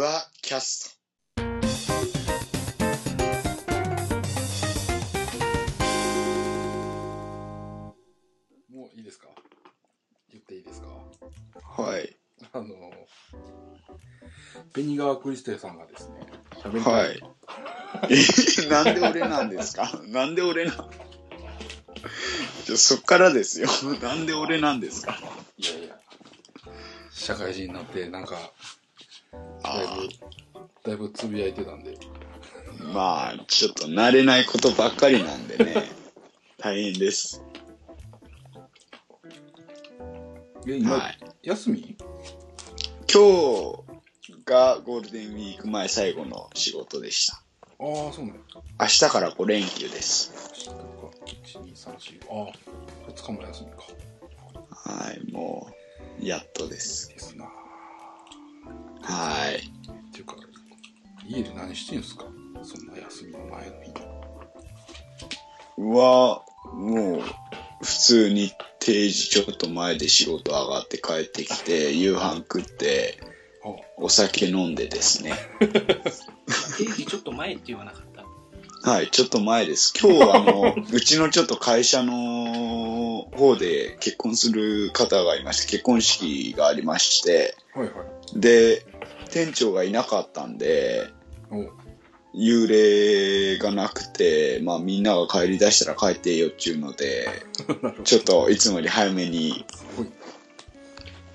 ユアキャスもういいですか？言っていいですか？ト。はい。あの、ペニガー・クリステさんがですね、はい。え、なんで俺なんですか？なんで俺なん？ちょそっからですよ。なんで俺なんですか？いやいや、社会人になって、なんか、だいあぶ、だいぶつぶやいてたんで、あ、まあ、ちょっと慣れないことばっかりなんでね。大変です。え、今、はい。休み？今日がゴールデンウィーク前最後の仕事でした。ああ、そうなんや。明日から5連休です。明日か、1、2、3、4、ああ、2日も休みか。はい、もう、やっとです。ですなはい。っていうか、家で何してんすか？そんな休みの前の日に。は、もう、普通に定時ちょっと前で仕事上がって帰ってきて、夕飯食って、あお酒飲んでですね。定時ちょっと前って言わなかった？はい、ちょっと前です。今日はあの、うちのちょっと会社の方で結婚する方がいまして、結婚式がありまして、はいはい。で、店長がいなかったんで、幽霊がなくて、まあみんなが帰り出したら帰ってよっちゅうので。ちょっといつもより早めに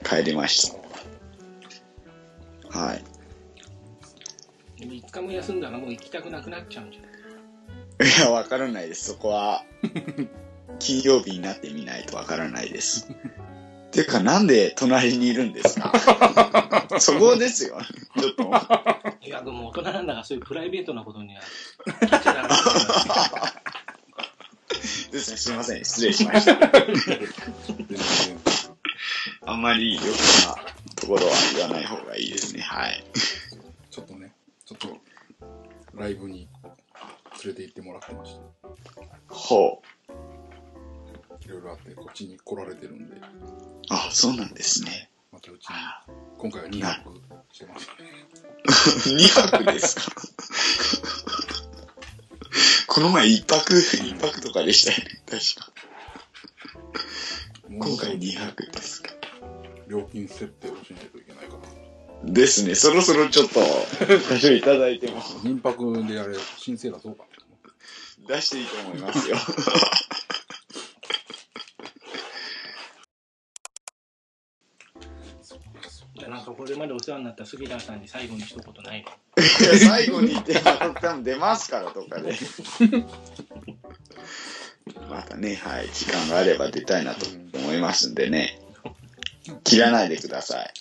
帰りました。はい。でも5日も休んだらもう行きたくなくなっちゃうんじゃない？いや、わからないです。そこは、金曜日になってみないとわからないです。ていうか、なんで隣にいるんですか？そこですよ。ちょっと。いや、でも大人なんだからそういうプライベートなことには聞いちゃダメですね、すいません。失礼しました。あんまり良くなところは言わない方がいいですね。はい。ちょっとね、ちょっと、ライブに連れて行ってもらってまして、ほう。いろいろあって、こっちに来られてるんで、あ、そうなんですね。またうちに、今回は2泊してます。2泊ですか？この前1泊、1泊とかでしたよね。確か。今回2泊ですか。料金設定をしないといけないかな。ですね。そろそろちょっと、多少いただいても、民泊であれ、申請出そうかな。出していいと思いますよ。じゃあなんかこれまでお世話になった杉田さんに最後に一言ないの？いや最後に言って、また多分出ますから、とかで。またね、はい、時間があれば出たいなと思いますんでね。切らないでください。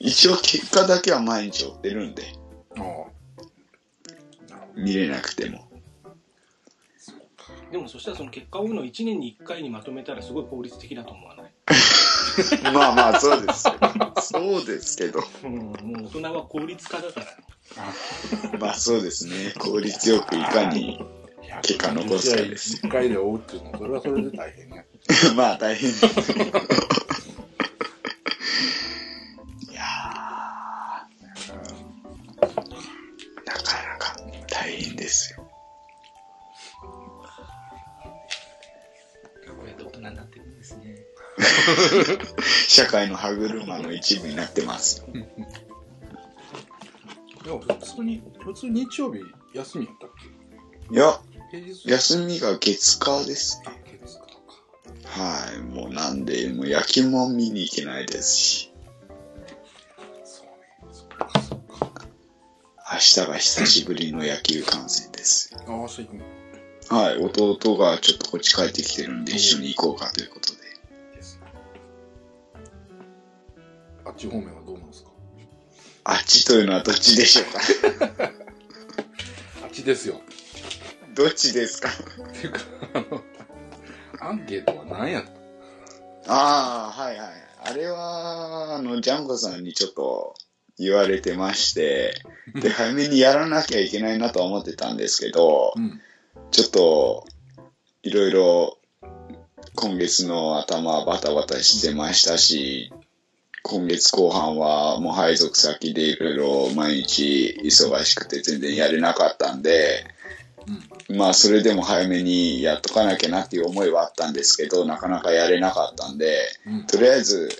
一応結果だけは毎日追ってるんで。見れなくても。でもそしたらその結果を追うのを1年に1回にまとめたらすごい効率的だと思わない まあまあ、そうですけど。そうですけど。うん、もう大人は効率化だから。まあそうですね。効率よくいかに。結果残すかです1回で追うっていうのは、それはそれで大変ね。まあ大変です。社会の歯車の一部になってます。でも普通に、普通日曜日休みやったっいや、け平日？休みが月火ですね。あ、月かか。はい。もうなんで、もう野球も見に行けないですし。明日が久しぶりの野球観戦です。あ、明日行くのはい。弟がちょっとこっち帰ってきてるんで、一緒に行こうかということち方面はどうなんですか？あっちというのはどっちでしょうか？あっちですよ。どっちですか？っていうか、あの、アンケートは何やった？ああ、はいはい。あれは、あの、ジャンゴさんにちょっと言われてまして、で、早めにやらなきゃいけないなとは思ってたんですけどう、ん。ちょっと、いろいろ、今月の頭バタバタしてましたし、今月後半はもう配属先でいろいろ毎日忙しくて全然やれなかったんで、まあそれでも早めにやっとかなきゃなっていう思いはあったんですけど、なかなかやれなかったんで、うん。とりあえず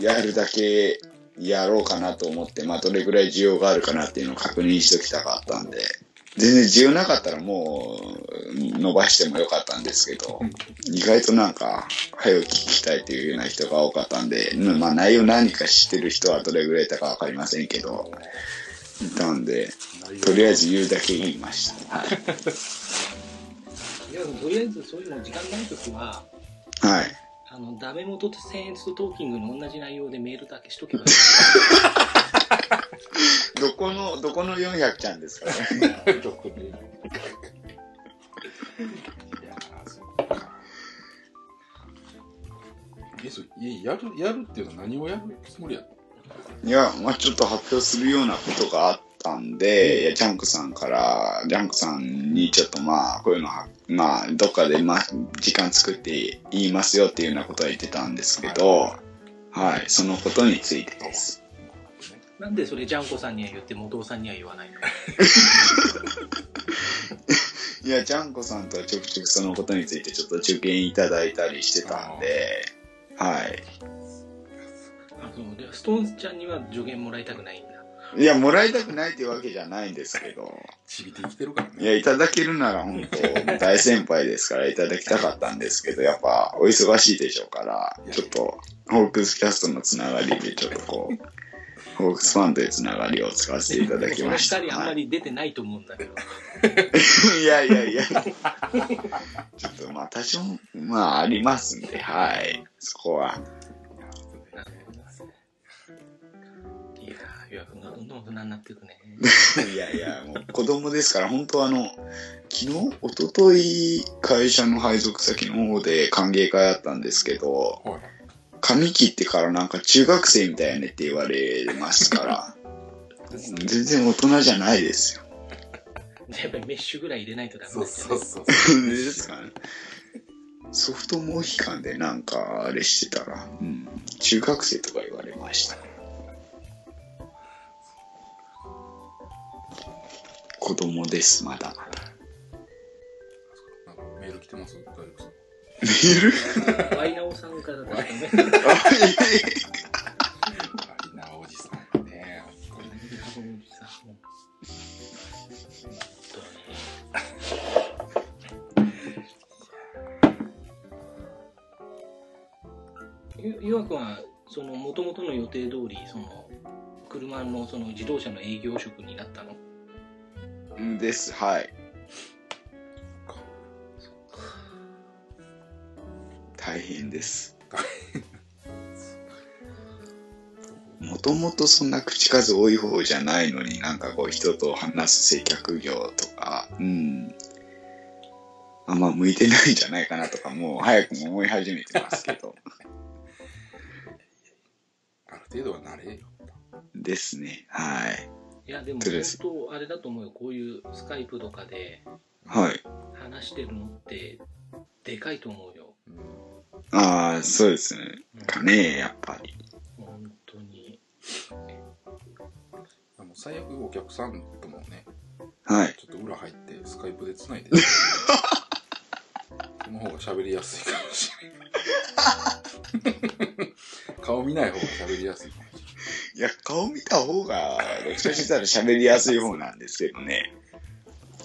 やるだけやろうかなと思って、まあどれぐらい需要があるかなっていうのを確認しときたかったんで、全然需要なかったらもう伸ばしてもよかったんですけど、意外となんか、早く聞きたいっていうような人が多かったんで、うんまあ内容何か知ってる人はどれぐらいいたかわかりませんけど、いたんで、とりあえず言うだけ言いました。はい。いやとりあえずそういうの時間ないときは、はい。あの、ダメ元とセンストーキングの同じ内容でメールだけしとけばいい。どこの、どこの400ちゃんですかね？どこでいやーそうか。え、そう、え、やる、やるっていうのは何をやるつもりやいや、まあちょっと発表するようなことがあったんで、いや、ジャンクさんから、ジャンクさんにちょっとまあ、こういうのは、まあ、どっかでまあ、時間作って言いますよっていうようなことは言ってたんですけど、はい、そのことについてです。なんでそれジャンコさんには言って元尾さんには言わないの いや、ジャンコさんとはちょくちょくそのことについてちょっと受験いただいたりしてたんで、はい。あそうでストーンズちゃんには助言もらいたくないんだ。いや、もらいたくないっていうわけじゃないんですけど、ちびて生きてるからね。いや、いただけるなら本当、大先輩ですからいただきたかったんですけど、やっぱお忙しいでしょうから、ちょっと、ホークスキャストのつながりでちょっとこう、ホークスファンというつながりを使わせていただきました。人あんまはいり出てないと思うんだけど。いやいやいや、ちょっとまあ多少、まあありますんで、はい、そこは。いやー、予約がどんどん大人になっていくね。いやいや、もう子供ですから、本当あの、昨日、一昨日会社の配属先の方で歓迎会あったんですけど、はい。髪切ってからなんか中学生みたいやねって言われますから、全然大人じゃないですよ。やっぱりメッシュぐらい入れないとダメそうなんじゃないそうそう。ですかね。ソフトモヒカンでなんかあれしてたら、うん、中学生とか言われました。子供です、まだ。メールワイナオさんからだったね。あいえいえあいなおじさんね。本当にゆゆわくんは、その、もともとの予定通り、その、車の、その、自動車の営業職になったのうんです、はい。大変です。もともとそんな口数多い方じゃないのになんかこう人と話す接客業とか、うん。あんま向いてないんじゃないかなとかもう早くも思い始めてますけど。ある程度は慣れよ。ですね。はい。いや、でも、そうです本当、あれだと思うよ。こういうスカイプとかではい。話してるのって、でかいと思うよ。うんああ、そうですね。かねやっぱり。本当に。あの最悪お客さんともね、はい。ちょっと裏入ってスカイプでつないで。その方が喋りやすいかもしれない。顔見ない方が喋りやすいかもしいや、顔見た方が、どっちかしたら喋りやすい方なんですけどね。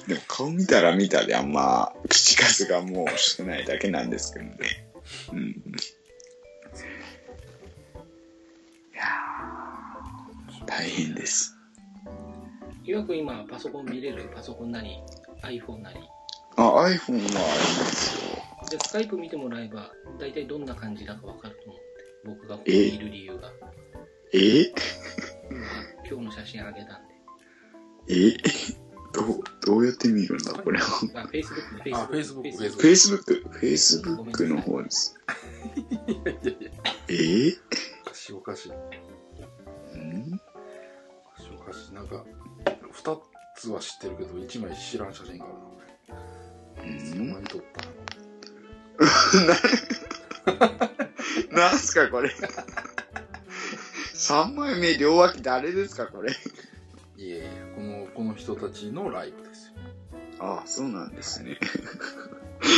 でも顔見たら見たであんま口数がもう少ないだけなんですけどね。うん。いやー大変です。ゆわくん今、パソコン見れる？パソコンなり、iPhone なり。あ、iPhone はありますよ。で、スカイプ見てもらえば、大体どんな感じだかわかると思って。僕がここにいる理由が。え？今日の写真あげたんで。え？どう、どうやって見るんだこれは。あ、Facebook で、あ Facebook Facebook、Facebook の方です。い。いやいやいや、えおかしいおかしい。おん？かしいおかしい。なんか、二つは知ってるけど、一枚知らん写真があるな。撮ったな。なんすかこれ。3枚目両脇誰ですか、これ。いえいえ、この、この人たちのライブ。ああ、そうなんですね。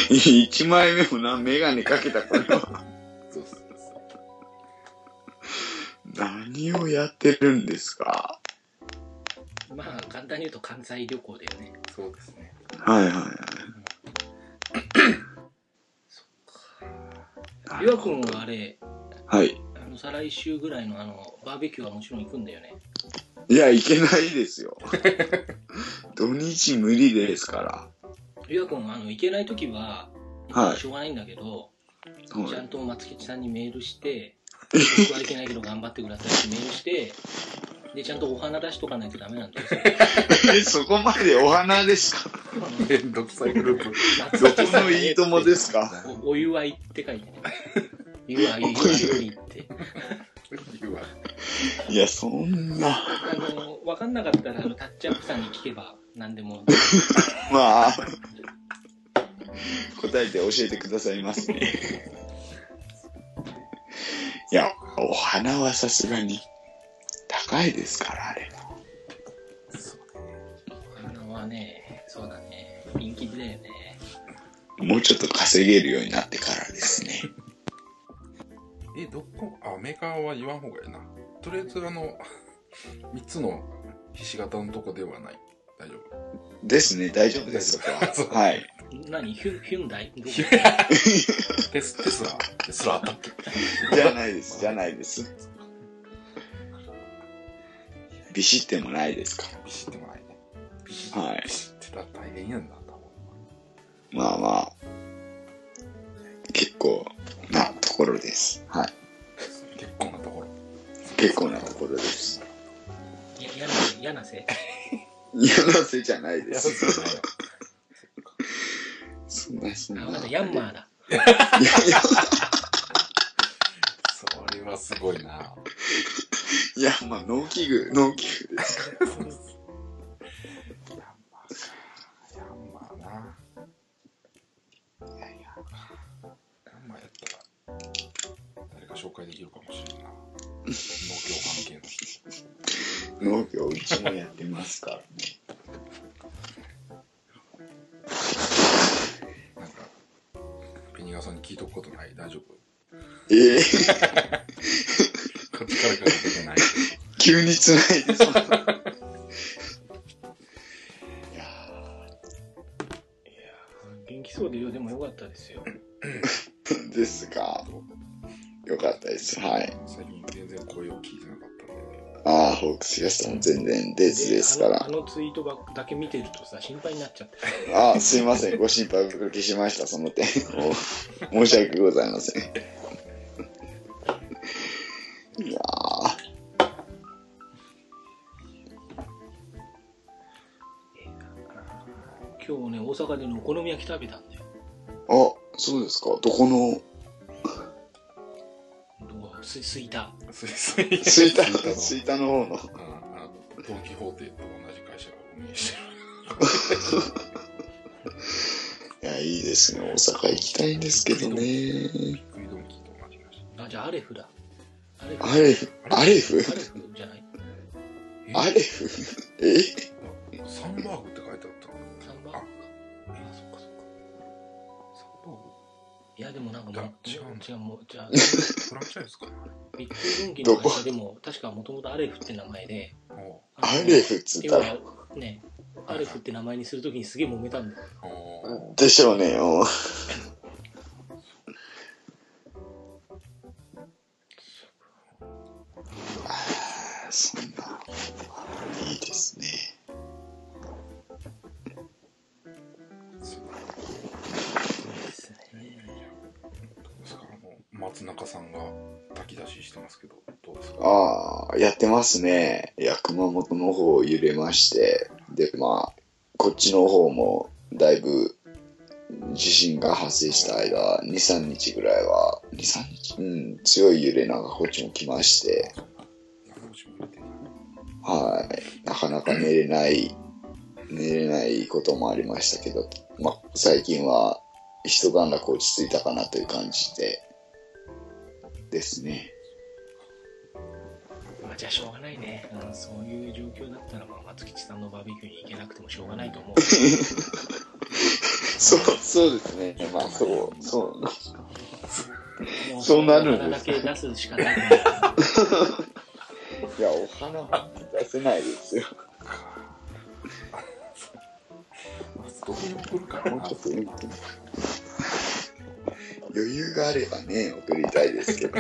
1枚目もな、メガネかけたこれは。そうそう何をやってるんですか？まあ簡単に言うと関西旅行だよねそう。そうですね。はいはいはい。岩君はあれはい。あの再来週ぐらいのあのバーベキューはもちろん行くんだよねいや、いけないですよ。土日無理ですか岩君あの行けない時は、はいしょうがないんだけど、ら。ちゃはんと松吉さんにメールして 僕は行けないけど頑張ってくださいってメールしてでちゃんとお花出しとかないとダメなんだよい。え、そこまでお花ですか？めんどくさいグループ。どこのいいともですか？おお祝いって書いてね祝い祝いよりって言うわ。いや、そんな。あの分かんなかったらあのタッチアップさんに聞けば何でも まあ、答えて教えてくださいますね。いや、お花はさすがに高いですから、あれ。お花はねそうだねピンキリだよねもうちょっと稼げるようになってから。え、どこあ、メーカーは言わん方がいいな。とりあえず、あの、3つのひし形のとこではない。大丈夫。ですね、大丈夫です、そこ そうは。はい。何？ヒュヒュンダイ？ど こテス、テスラテスラあったっけ？じゃないです、じゃないです。ビシってもないですかビシってもないね。ビシら。はいビ。シってたら大変やんだ、多分。まあまあ、結構ころです。はい。結構なところ。結構なところです。いや嫌なせ 嫌なせ嫌なせじゃないでいや、す。そんな、そんな。あまだヤンマーだいやいや、それはすごいな。いや、まあ、農機具、農機具ですかヤ 紹介できるかもしれんな。農業関係の人。農業うちもやってますからね。なんか、ペニガさんに聞いとくことない？大丈夫？ええこっちからかけてない。急につないで、そんな。いや元気そうでよでもよかったですよー ですか。よかったです。はい。最近全然声を聞いてなかったんでね。ああ、ホークスキャストも全然出ずですからあのあ。のツイートばっだけ見てるとさ心配になっちゃってああ、すいません。ご心配おかけしました、その点。お 申し訳ございません。いやー今日ね大阪でねお好み焼き食べたんだよあ、そうですか。どこの、すすいた。すいすいスイタ、のスイタの方の。ああドン・キホーテと同じ会社が運営してる。いや、いいですね。大阪行きたいんですけどね。びっくりドンキと同じ会社。あじゃあアレフだ。アレフ？アレフ、アレフ？アレフじゃない？え？アレフ？え？サンバーグって書いてあっいやでもなんかもう違う違うもうじゃあグ フランチャイズか。なビッグドンキの会社でも確かもともとアレフって名前でアレフっつったねアレフって名前にするときにすげえ揉めたんだよ。でしょうね。う松中さんが炊き出ししてますけどどうですか？ああ、やってますね。いや、熊本の方揺れまして、で、まあ、こっちの方もだいぶ地震が発生した間、2、3日ぐらいは、2、3日？うん、強い揺れなんかこっちも来まして、はい、なかなか寝れない、寝れないこともありましたけど、まあ、最近は一段落落ち着いたかなという感じで、ですね。まあじゃあしょうがないね、うん、そういう状況だったらまあ松吉さんのバーベキューに行けなくてもしょうがないと思う そう、そうですね。まあ、そう、そう。もそうなるんですお花だけ出すしかないねいや、お花は出せないですよ。どこに送るかなもうちょっと余裕があればね、送りたいですけど。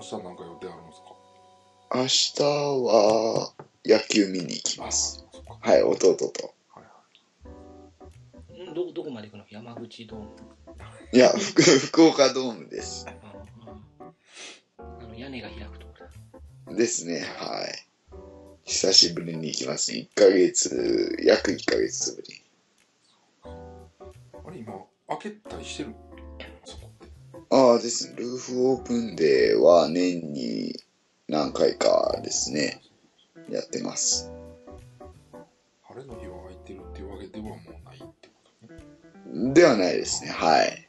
明日なんか予定あるんですか？明日は野球見に行きます。はい、弟と。はいはいうんどどこまで行くの？山口ドームいや、福福岡ドームです。ああの屋根が開くとこだですね、はい。久しぶりに行きます。1ヶ月、約1ヶ月ぶり。あれ今開けたりしてる？そこってああですね、ルーフオープンデーは年に何回かですね、やってます。晴れの日は空いてるっていうわけではもうないってことねではないですね、はい。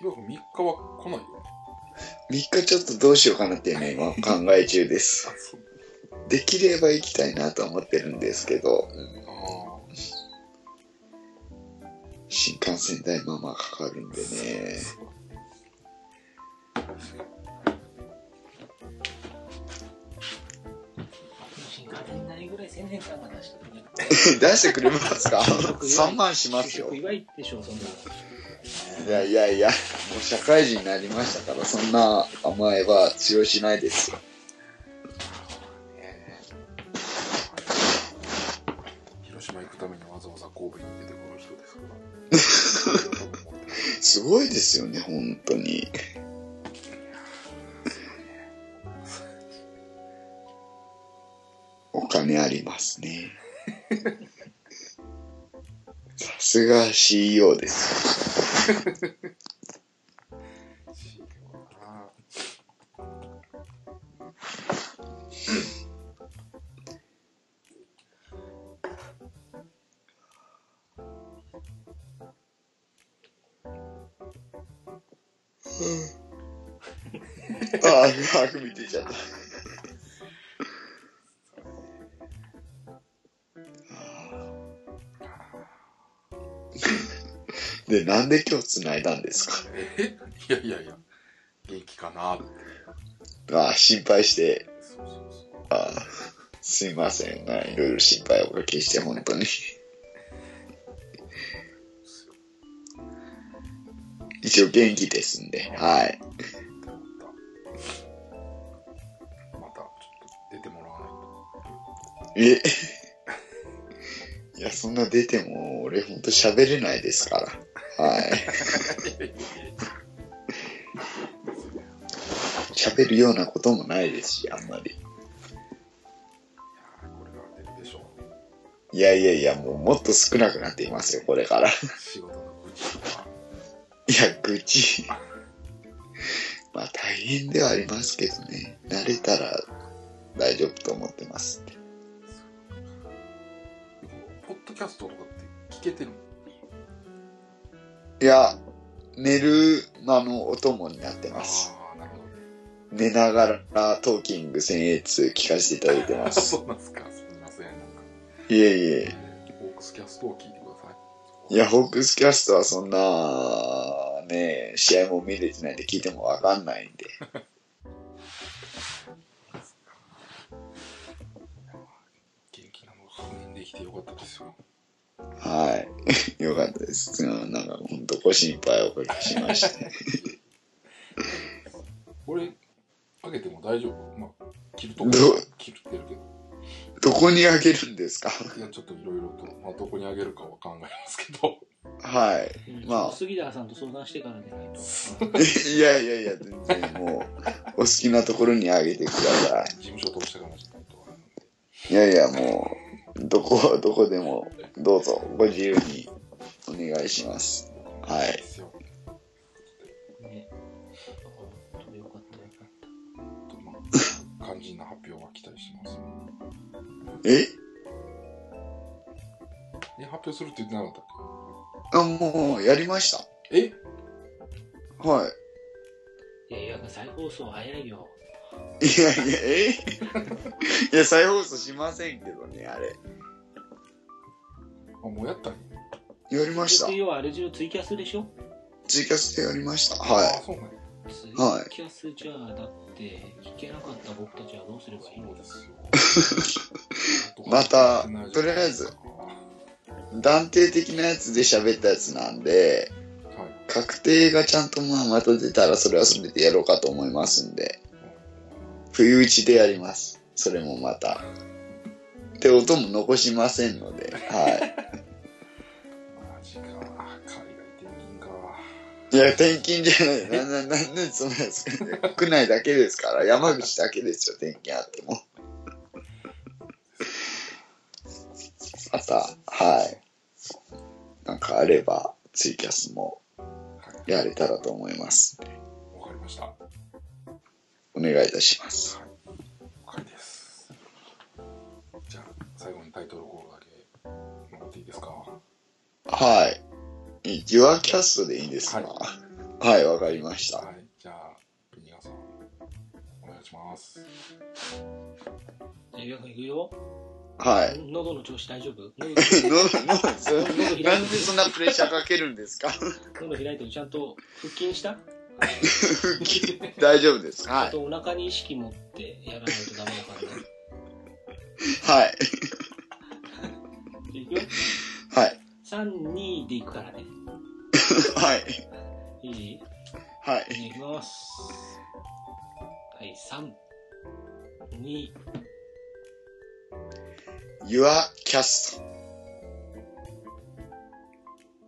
え岩君3日は来ないよね3日ちょっとどうしようかなっていうね、今考え中です。できれば行きたいなとは思ってるんですけど、うんあ新幹線代まあまあかかるんでね。新幹線代ぐらい千年間が出してくれ出してくれますか ?3 万しますよ就職。祝いやいやいや、もう社会人になりましたから、そんな甘えは通用しないですよ。広島行くためにわざわざ神戸に出てくる人ですから。すごいですよね、本当に。お金ありますね。さすが CEO です。あ あ、あくび出ちゃった。で、なんで今日繋いだんですか？え いやいやいや、元気かな？って。ああ、心配して、そうそうそう。ああ、すいません。まあいろいろ心配おかけして、本当に。一応元気ですんで、はい。また、またちょっと出てもらわないと。え？いや、そんな出ても、俺ほんと喋れないですから。はい。喋るようなこともないですし、あんまり。いや。いやいやもうもっと少なくなっていますよ、これから。い仕事の愚痴とか。や、愚痴。まあ大変ではありますけどね。慣れたら大丈夫と思ってます。ポッドキャストとかって聞けてるいや、寝る間のお供になってます。寝ながらトーキング千越聞かせていただいてます。そうなんですか。すみません。いえいえ。ホークスキャストを聞いてください。いや、ホークスキャストはそんな、ね、試合も見れてないんで聞いてもわかんないんで。元気なのが確認できてよかったですよ。はい。よかったです。うんなんか本当ご心配おかけしまして。これ、あげても大丈夫？まあ、切るとこ切ってるけど。どこにあげるんですか？いや、ちょっといろいろと、まあ、どこにあげるかは考えますけど。はい。うんまあ杉田さんと相談してからでないと。いやいやいや、全然もう、お好きなところにあげてくださ事務所通してからじゃないと。い。いやいや、もう、どこ、どこでも、どうぞ、ご自由にお願いします。はい。ね。よかったよかっとまあ肝心な発表が来たりしますね。え？え、発表するって言ってなかったっあ、もう、やりました。けえ？はい。た。いやいや、再放送早いよ。いやいや、え？いや、再放送しませんけどね、あれ。あ、もうやったんややりましたで。要はあれ中ツイキャスでしょ？ツイキャスでやりました。あは、ツそうなんや。イキャスじゃあ、だって、聞けなかった僕たちはどうすればいいの？そうですよ。またとりあえずい。断定的なやつで喋ったやつなんで、はい。確定がちゃんとまあまた出たらそれはそれでやろうかと思いますんで、冬打ちでやります。それもまた。で、音も残しませんので、はい。マジか。海外転勤か。いや、転勤じゃない。な、な、なんでそんなんですかね。国内だけですから、山口だけですよ、転勤あっても。また、はい。なんかあれば、ツイキャスもはい。やれたらと思います。わかりました。はお願いいたします。じゃあ、最後にタイトルコールだけもらっていいですか？はい。いユアキャストでいいですか？ははい、わ、かりました。はい。じゃあ、ペニガさん、お願いします。じゃあ、よく行くよ？はい。喉の調子大丈夫？喉ののそなんでそんなプレッシャーかけるんですか喉開いてるちゃんと腹筋した大丈夫です。はい。あとお腹に意識持ってやらないとダメだからね。はい。いくよ。はい。3、2でいくからね。はい。いい？はい。いきます。はい、3、2、ユアキャス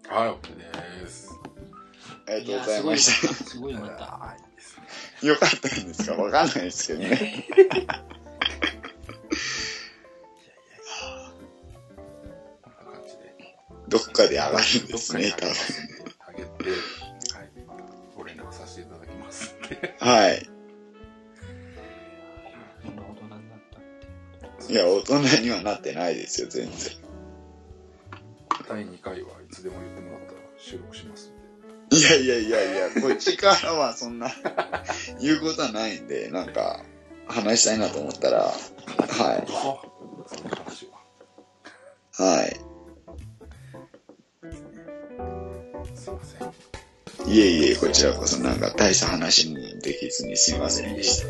ト。はい、OK です。ありがとうございすごいよかっました。た。すごいよかった。よかったんですか？わかんないですけどね。どっかで上がるんですね、多どっかに上げますんで上げて、はい、またご連絡させていただきますんで。分。はい。こんな大人になったって。いや、大人にはなってないですよ、全然。第2回はいつでも言ってもらったら収録しますんで。いやいやいやいや、こっちからはそんな、言うことはないんで、なんか、話したいなと思ったら、は。い。はいいえいえ、こちらこそなんか大した話にできずにすいませんでした。